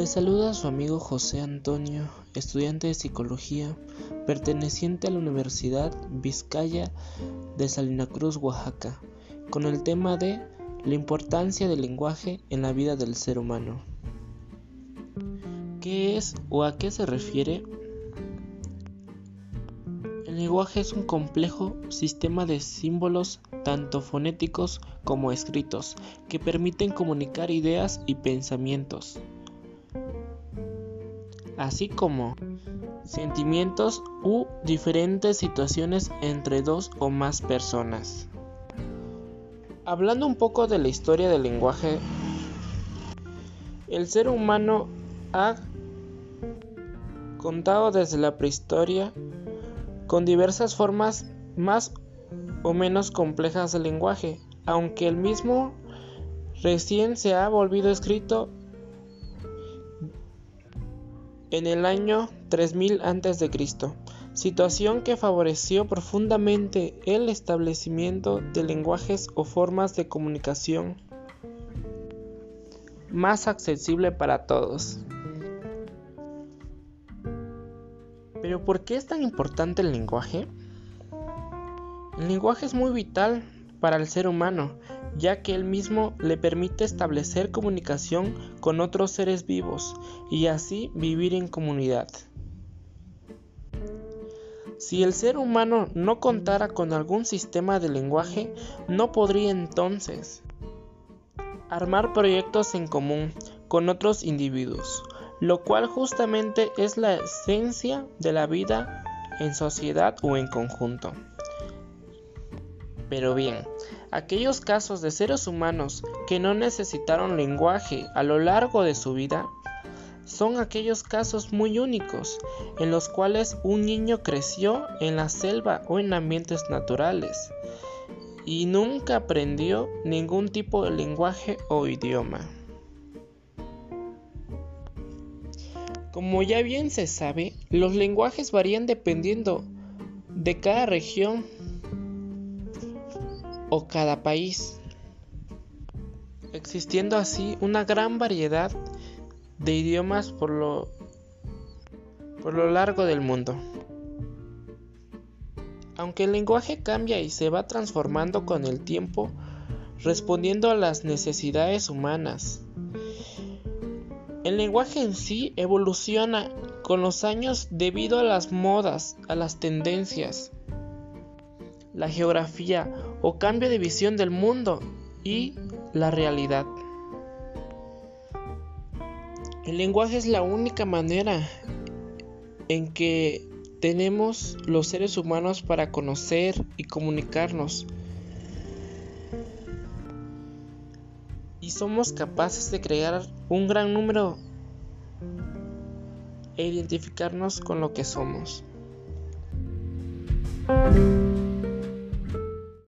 Le saluda a su amigo José Antonio, estudiante de psicología, perteneciente a la Universidad Vizcaya de Salina Cruz, Oaxaca, con el tema de la importancia del lenguaje en la vida del ser humano. ¿Qué es o a qué se refiere? El lenguaje es un complejo sistema de símbolos tanto fonéticos como escritos que permiten comunicar ideas y pensamientos, así como sentimientos u diferentes situaciones entre dos o más personas. Hablando un poco de la historia del lenguaje, el ser humano ha contado desde la prehistoria con diversas formas más o menos complejas del lenguaje, aunque el mismo recién se ha volvido escrito en el año 3000 a.C., situación que favoreció profundamente el establecimiento de lenguajes o formas de comunicación más accesible para todos. Pero ¿por qué es tan importante el lenguaje? El lenguaje es muy vital para el ser humano, ya que él mismo le permite establecer comunicación con otros seres vivos y así vivir en comunidad. Si el ser humano no contara con algún sistema de lenguaje, no podría entonces armar proyectos en común con otros individuos, lo cual justamente es la esencia de la vida en sociedad o en conjunto. Pero bien, aquellos casos de seres humanos que no necesitaron lenguaje a lo largo de su vida son aquellos casos muy únicos en los cuales un niño creció en la selva o en ambientes naturales y nunca aprendió ningún tipo de lenguaje o idioma. Como ya bien se sabe, los lenguajes varían dependiendo de cada región o cada país, existiendo así una gran variedad de idiomas por lo, por lo largo del mundo. Aunque el lenguaje cambia y se va transformando con el tiempo, respondiendo a las necesidades humanas. El lenguaje en sí evoluciona con los años debido a las modas, a las tendencias, la geografía o cambio de visión del mundo y la realidad. El lenguaje es la única manera en que tenemos los seres humanos para conocer y comunicarnos. Y somos capaces de crear un gran número e identificarnos con lo que somos.